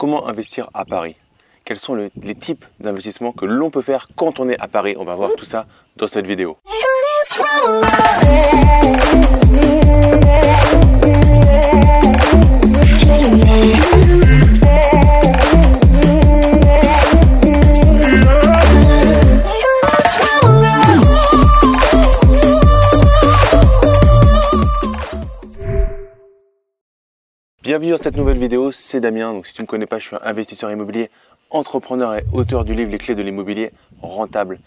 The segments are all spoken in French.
comment investir à Paris? Quels sont les types d'investissements que l'on peut faire quand on est à Paris? On va voir tout ça dans cette vidéo. Bienvenue dans cette nouvelle vidéo, c'est Damien. Donc si tu ne me connais pas, je suis investisseur immobilier, entrepreneur et auteur du livre Les clés de l'immobilier rentable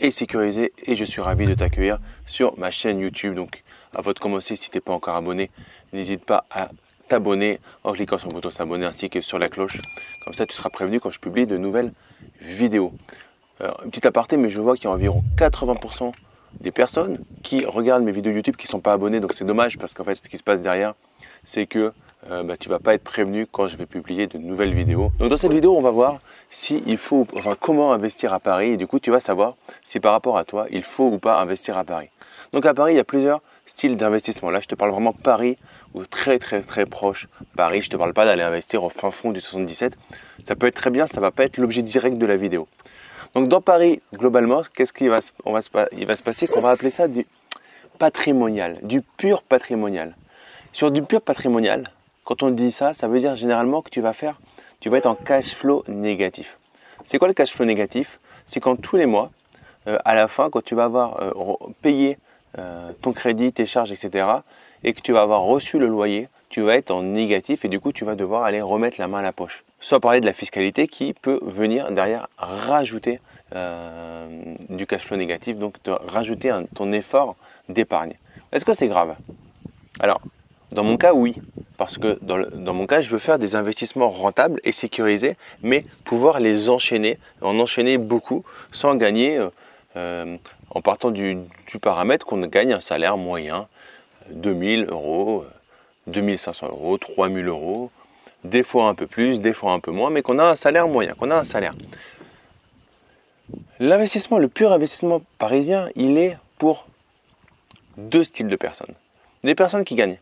et sécurisé et je suis ravi de t'accueillir sur ma chaîne YouTube. Donc avant de commencer, si tu n'es pas encore abonné, n'hésite pas à t'abonner en cliquant sur le bouton s'abonner ainsi que sur la cloche. Comme ça, tu seras prévenu quand je publie de nouvelles vidéos. Alors, une petite aparté, mais je vois qu'il y a environ 80% des personnes qui regardent mes vidéos YouTube qui ne sont pas abonnées. Donc c'est dommage parce qu'en fait, ce qui se passe derrière, c'est que euh, bah, tu vas pas être prévenu quand je vais publier de nouvelles vidéos. Donc dans cette vidéo, on va voir si il faut, comment investir à Paris. Et du coup, tu vas savoir si par rapport à toi, il faut ou pas investir à Paris. Donc à Paris, il y a plusieurs styles d'investissement. Là, je te parle vraiment Paris ou très très très proche Paris. Je te parle pas d'aller investir au fin fond du 77. Ça peut être très bien, ça va pas être l'objet direct de la vidéo. Donc dans Paris, globalement, qu'est-ce qui va, on va, il va se passer qu'on va appeler ça du patrimonial, du pur patrimonial. Sur du pur patrimonial, quand on dit ça, ça veut dire généralement que tu vas faire, tu vas être en cash flow négatif. C'est quoi le cash flow négatif? C'est quand tous les mois, euh, à la fin, quand tu vas avoir euh, payé euh, ton crédit, tes charges, etc., et que tu vas avoir reçu le loyer, tu vas être en négatif et du coup tu vas devoir aller remettre la main à la poche. Sans parler de la fiscalité qui peut venir derrière rajouter du cash flow négatif, donc te rajouter ton effort d'épargne. Est-ce que c'est grave? Alors, dans mon cas, oui. Parce que dans, mon cas, je veux faire des investissements rentables et sécurisés, mais pouvoir les enchaîner, en enchaîner beaucoup, sans gagner, euh, euh, en partant du, paramètre qu'on gagne un salaire moyen, 2000 euros, 2500 euros, 3000 euros, des fois un peu plus, des fois un peu moins, mais qu'on a un salaire moyen, qu'on a un salaire. L'investissement, le pur investissement parisien, il est pour deux styles de personnes. Des personnes qui gagnent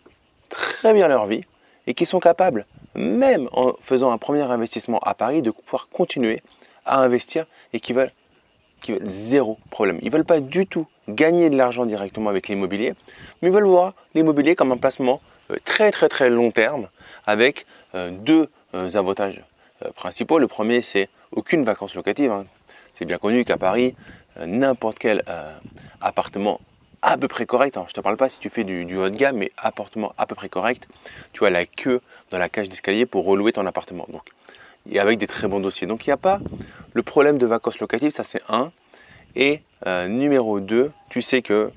très bien leur vie et qui sont capables, même en faisant un premier investissement à Paris, de pouvoir continuer à investir et qui veulent, qui veulent zéro problème. Ils ne veulent pas du tout gagner de l'argent directement avec l'immobilier, mais ils veulent voir l'immobilier comme un placement euh, très très très long terme avec euh, deux euh, avantages principaux. Le premier, c'est aucune vacances locatives. Hein. C'est bien connu qu'à Paris, n'importe quel appartement à peu près correct. je ne te parle pas si tu fais du, haut de gamme, mais appartement à peu près correct. Tu as la queue dans la cage d'escalier pour relouer ton appartement. Donc, et avec des très bons dossiers. Donc il n'y a pas le problème de vacances locatives, ça c'est un. Et euh, numéro 2, tu sais que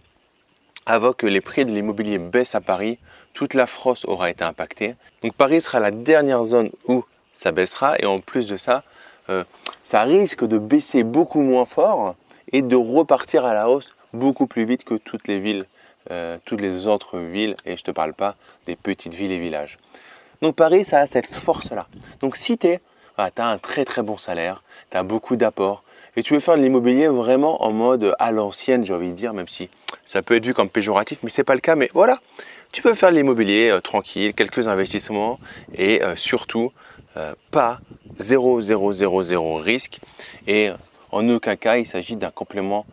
avant que les prix de l'immobilier baissent à Paris, toute la France aura été impactée. Donc Paris sera la dernière zone où ça baissera. Et en plus de ça, euh, ça risque de baisser beaucoup moins fort et de repartir à la hausse beaucoup plus vite que toutes les villes, euh, toutes les autres villes, et je ne te parle pas des petites villes et villages. Donc Paris, ça a cette force-là. Donc si tu as un très très bon salaire, tu as beaucoup d'apports, et tu veux faire de l'immobilier vraiment en mode à l'ancienne, j'ai envie de dire, même si ça peut être vu comme péjoratif, mais ce n'est pas le cas, mais voilà, tu peux faire de l'immobilier euh, tranquille, quelques investissements, et euh, surtout, pas 0, 0, 0, 0 risque, et en aucun cas, il s'agit d'un complément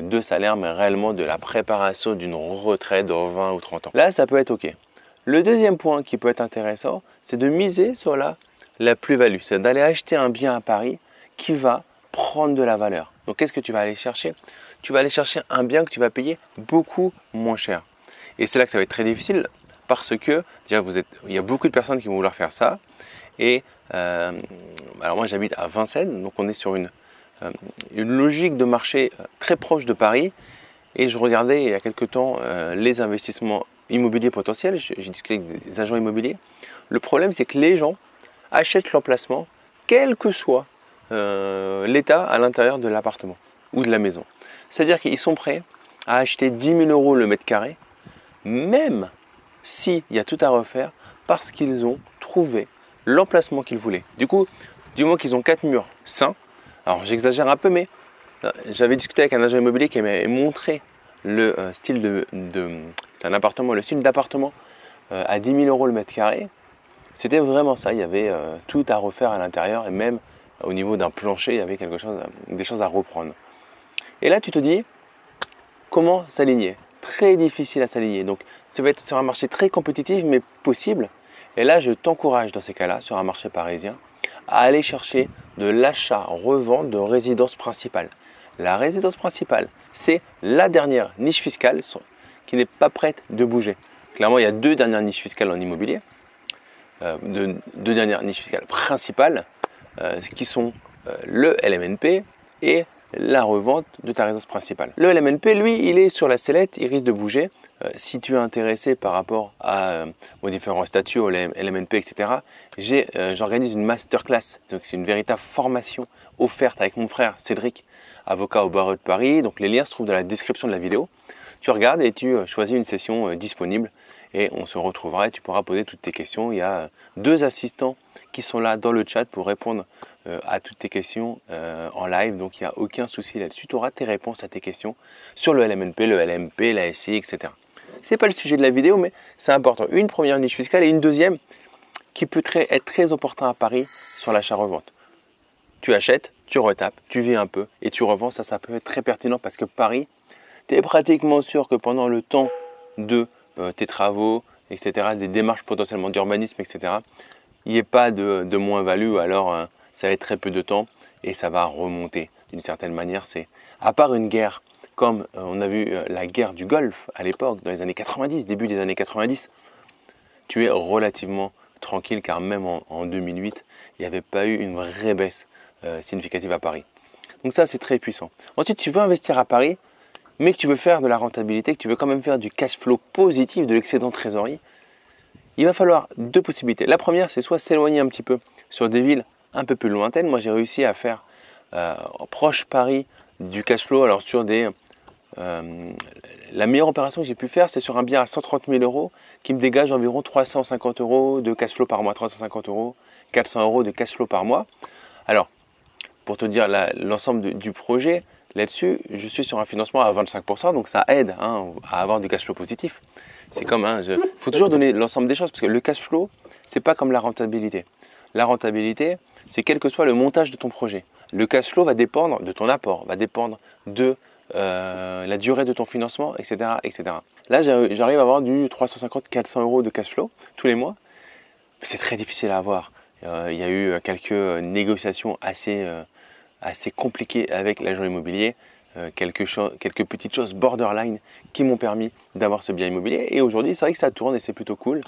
de salaire, mais réellement de la préparation d'une retraite dans 20 ou 30 ans. Là, ça peut être OK. Le deuxième point qui peut être intéressant, c'est de miser sur la, plus-value. C'est d'aller acheter un bien à Paris qui va prendre de la valeur. Donc, qu'est-ce que tu vas aller chercher? Tu vas aller chercher un bien que tu vas payer beaucoup moins cher. Et c'est là que ça va être très difficile parce que déjà, vous êtes, il y a beaucoup de personnes qui vont vouloir faire ça. Et euh, alors moi j'habite à Vincennes, donc on est sur une euh, une logique de marché euh, très proche de Paris. Et je regardais il y a quelques temps euh, les investissements immobiliers potentiels. J'ai discuté avec des agents immobiliers. Le problème, c'est que les gens achètent l'emplacement, quel que soit l'état à l'intérieur de l'appartement ou de la maison. C'est-à-dire qu'ils sont prêts à acheter 10 000 euros le mètre carré, même s'il y a tout à refaire, parce qu'ils ont trouvé l'emplacement qu'ils voulaient. Du coup, du moins qu'ils ont quatre murs sains, alors j'exagère un peu, mais euh, j'avais discuté avec un agent immobilier qui m'avait montré le euh, style de, un appartement, le style d'appartement euh, à 10 000 euros le mètre carré. C'était vraiment ça, il y avait tout à refaire à l'intérieur et même au niveau d'un plancher, il y avait quelque chose, des choses à reprendre. Et là, tu te dis, comment s'aligner? Très difficile à s'aligner. Donc, ça va être sur un marché très compétitif, mais possible. Et là, je t'encourage dans ces cas-là, sur un marché parisien, à aller chercher de l'achat-revente de résidence principale. La résidence principale, c'est la dernière niche fiscale qui n'est pas prête de bouger. Clairement, il y a deux dernières niches fiscales en immobilier, euh, deux, dernières niches fiscales principales, euh, qui sont euh, le LMNP et la revente de ta résidence principale. Le LMNP, lui, il est sur la sellette, il risque de bouger. Si tu es intéressé par rapport à, aux différents statuts, au LMNP, etc., j'organise une masterclass. C'est une véritable formation offerte avec mon frère Cédric, avocat au barreau de Paris. Donc, les liens se trouvent dans la description de la vidéo. Tu regardes et tu choisis une session disponible et on se retrouvera et tu pourras poser toutes tes questions. Il y a deux assistants qui sont là dans le chat pour répondre euh, à toutes tes questions euh, en live. Donc il n'y a aucun souci là-dessus. Tu auras tes réponses à tes questions sur le LMNP, le LMP, la SI, etc. C'est pas le sujet de la vidéo, mais c'est important. Une première niche fiscale et une deuxième qui peut être très opportun à Paris sur l'achat-revente. Tu achètes, tu retapes, tu vis un peu et tu revends. Ça, ça peut être très pertinent parce que Paris, tu es pratiquement sûr que pendant le temps de euh, tes travaux, etc., des démarches potentiellement d'urbanisme, etc., il n'y ait pas de, moins-value, alors euh, ça va être très peu de temps et ça va remonter d'une certaine manière. C'est à part une guerre comme euh, on a vu la guerre du Golfe à l'époque, dans les années 90, début des années 90, tu es relativement tranquille car même en, 2008, il n'y avait pas eu une vraie baisse significative à Paris. Donc ça, c'est très puissant. Ensuite, tu veux investir à Paris, mais que tu veux faire de la rentabilité, que tu veux quand même faire du cash flow positif, de l'excédent trésorerie, il va falloir deux possibilités. La première, c'est soit s'éloigner un petit peu sur des villes un peu plus lointaines. Moi, j'ai réussi à faire euh, proche Paris du cash flow. Alors, sur des. Euh, la meilleure opération que j'ai pu faire, c'est sur un bien à 130 000 euros qui me dégage environ 350 euros de cash flow par mois. 350 euros, 400 euros de cash flow par mois. Alors, pour te dire l'ensemble du projet, Là-dessus, je suis sur un financement à 25%, donc ça aide hein, à avoir du cash flow positif. C'est comme, il hein, faut toujours donner l'ensemble des choses, parce que le cash flow, c'est pas comme la rentabilité. La rentabilité, c'est quel que soit le montage de ton projet. Le cash flow va dépendre de ton apport, va dépendre de euh, la durée de ton financement, etc. etc. Là, j'arrive à avoir du 350-400 euros de cash flow tous les mois. C'est très difficile à avoir. Euh, il y a eu quelques négociations assez euh, assez compliqué avec l'agent immobilier, euh, quelque quelques petites choses borderline qui m'ont permis d'avoir ce bien immobilier. Et aujourd'hui, c'est vrai que ça tourne et c'est plutôt cool.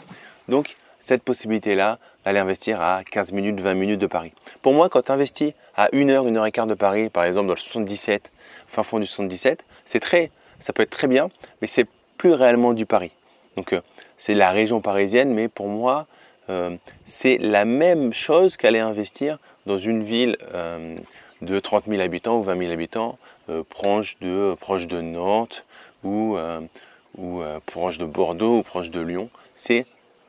Donc, cette possibilité-là d'aller investir à 15 minutes, 20 minutes de Paris. Pour moi, quand tu investis à 1 heure, 1 heure et quart de Paris, par exemple dans le 77, fin fond du 77, c'est très, ça peut être très bien, mais c'est plus réellement du Paris. Donc, euh, c'est la région parisienne, mais pour moi, euh, c'est la même chose qu'aller investir dans une ville de 30 000 habitants ou 20 000 habitants, euh, proche, de, proche de Nantes ou, euh, ou euh, proche de Bordeaux ou proche de Lyon. C'est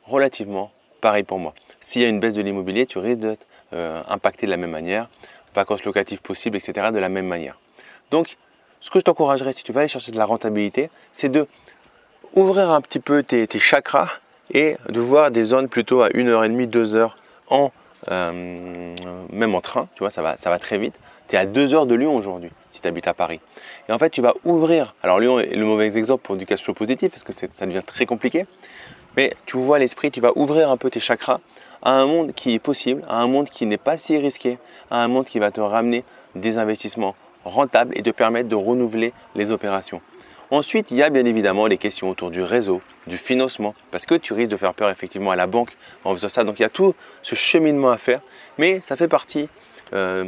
relativement pareil pour moi. S'il y a une baisse de l'immobilier, tu risques d'être impacté de la même manière, vacances locatives possibles, etc. de la même manière. Donc, ce que je t'encouragerais si tu vas aller chercher de la rentabilité, c'est de ouvrir un petit peu tes, chakras et de voir des zones plutôt à 1h30, 2 heures en euh, même en train, tu vois, ça va, ça va très vite. Tu es à 2 heures de Lyon aujourd'hui, si tu habites à Paris. Et en fait, tu vas ouvrir. Alors, Lyon est le mauvais exemple pour du cash flow positif, parce que ça devient très compliqué. Mais tu vois l'esprit, tu vas ouvrir un peu tes chakras à un monde qui est possible, à un monde qui n'est pas si risqué, à un monde qui va te ramener des investissements rentables et te permettre de renouveler les opérations. Ensuite, il y a bien évidemment les questions autour du réseau, du financement, parce que tu risques de faire peur effectivement à la banque en faisant ça. Donc il y a tout ce cheminement à faire, mais ça fait partie, euh,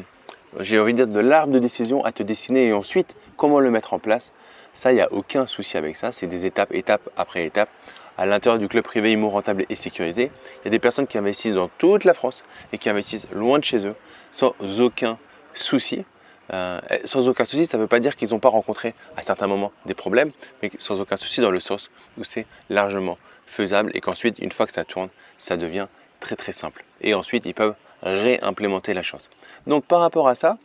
j'ai envie de dire, de l'arbre de décision à te dessiner et ensuite comment le mettre en place? Ça, il n'y a aucun souci avec ça. C'est des étapes, étape après étape. À l'intérieur du club privé IMO rentable et sécurisé, il y a des personnes qui investissent dans toute la France et qui investissent loin de chez eux sans aucun souci. Euh, sans aucun souci, ça ne veut pas dire qu'ils n'ont pas rencontré à certains moments des problèmes, mais sans aucun souci dans le sens où c'est largement faisable et qu'ensuite, une fois que ça tourne, ça devient très très simple. Et ensuite, ils peuvent réimplémenter la chose. Donc par rapport à ça,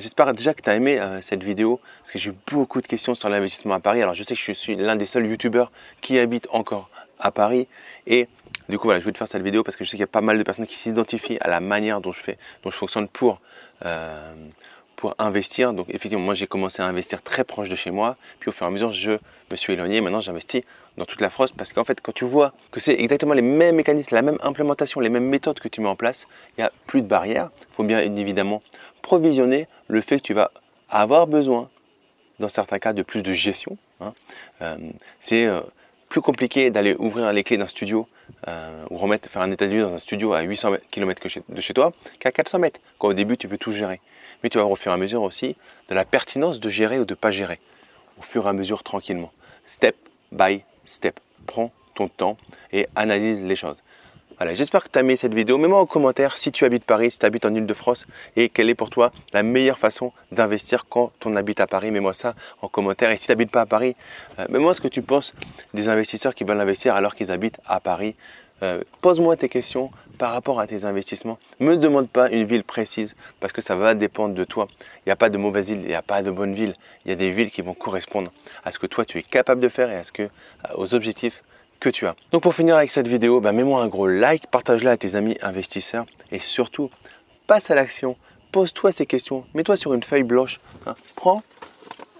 j'espère déjà que tu as aimé euh, cette vidéo parce que j'ai eu beaucoup de questions sur l'investissement à Paris. Alors je sais que je suis l'un des seuls youtubeurs qui habite encore à Paris et Du coup, voilà, je vais te faire cette vidéo parce que je sais qu'il y a pas mal de personnes qui s'identifient à la manière dont je fais, dont je fonctionne pour, euh, pour investir. Donc, effectivement, moi, j'ai commencé à investir très proche de chez moi. Puis, au fur et à mesure, je me suis éloigné. Maintenant, j'investis dans toute la France parce qu'en fait, quand tu vois que c'est exactement les mêmes mécanismes, la même implémentation, les mêmes méthodes que tu mets en place, il n'y a plus de barrières. Il faut bien évidemment provisionner le fait que tu vas avoir besoin, dans certains cas, de plus de gestion. Hein. Euh, c'est euh, plus compliqué d'aller ouvrir les clés d'un studio euh, ou remettre, faire un état de lieu dans un studio à 800 km de chez toi qu'à 400 mètres, quand au début tu veux tout gérer. Mais tu vas voir au fur et à mesure aussi de la pertinence de gérer ou de ne pas gérer, au fur et à mesure tranquillement. Step by step. Prends ton temps et analyse les choses. J'espère que tu as aimé cette vidéo. Mets-moi en commentaire si tu habites Paris, si tu habites en Ile-de-France et quelle est pour toi la meilleure façon d'investir quand on habite à Paris. Mets-moi ça en commentaire. Et si tu n'habites pas à Paris, euh, mets-moi ce que tu penses des investisseurs qui veulent investir alors qu'ils habitent à Paris. Euh, pose-moi tes questions par rapport à tes investissements. Ne me demande pas une ville précise parce que ça va dépendre de toi. Il n'y a pas de mauvaise ville, il n'y a pas de bonne ville. Il y a des villes qui vont correspondre à ce que toi tu es capable de faire et à ce que, aux objectifs que tu as. Donc pour finir avec cette vidéo, bah, mets-moi un gros like, partage-la à tes amis investisseurs et surtout, passe à l'action, pose-toi ces questions, mets-toi sur une feuille blanche, hein. prends,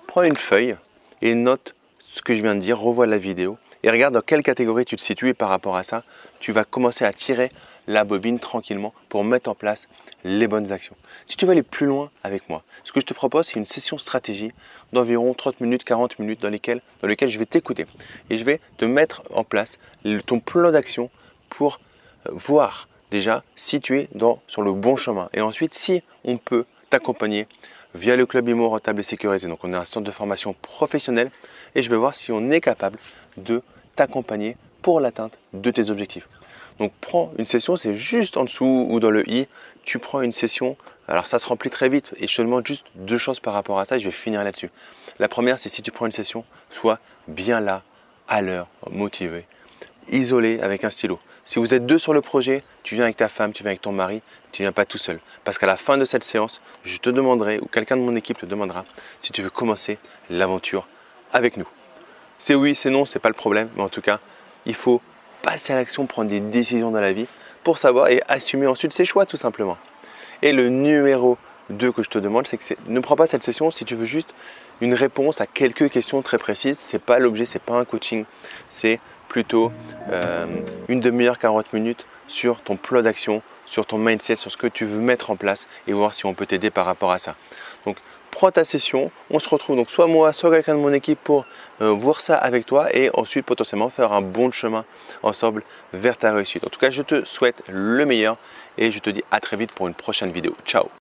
prends une feuille et note ce que je viens de dire, revois la vidéo et regarde dans quelle catégorie tu te situes et par rapport à ça, tu vas commencer à tirer la bobine tranquillement pour mettre en place les bonnes actions. Si tu veux aller plus loin avec moi, ce que je te propose, c'est une session stratégie d'environ 30 minutes, 40 minutes dans lesquelles, je vais t'écouter et je vais te mettre en place ton plan d'action pour euh, voir déjà si tu es dans, sur le bon chemin. Et ensuite, si on peut t'accompagner via le club IMO rentable et sécurisé. Donc, on est un centre de formation professionnel et je vais voir si on est capable de t'accompagner pour l'atteinte de tes objectifs. Donc prends une session, c'est juste en dessous ou dans le i, tu prends une session. Alors ça se remplit très vite et je te demande juste deux choses par rapport à ça, je vais finir là-dessus. La première, c'est si tu prends une session, sois bien là, à l'heure, motivé, isolé avec un stylo. Si vous êtes deux sur le projet, tu viens avec ta femme, tu viens avec ton mari, tu viens pas tout seul. Parce qu'à la fin de cette séance, je te demanderai, ou quelqu'un de mon équipe te demandera, si tu veux commencer l'aventure avec nous. C'est oui, c'est non, c'est pas le problème, mais en tout cas, il faut passer à l'action, prendre des décisions dans la vie pour savoir et assumer ensuite ses choix tout simplement. Et le numéro 2 que je te demande, c'est que ne prends pas cette session si tu veux juste une réponse à quelques questions très précises. C'est pas l'objet, c'est pas un coaching, c'est plutôt euh, une demi-heure, 40 minutes sur ton plan d'action, sur ton mindset, sur ce que tu veux mettre en place et voir si on peut t'aider par rapport à ça. Donc prends ta session, on se retrouve donc soit moi, soit quelqu'un de mon équipe pour voir ça avec toi et ensuite potentiellement faire un bon chemin ensemble vers ta réussite. En tout cas, je te souhaite le meilleur et je te dis à très vite pour une prochaine vidéo. Ciao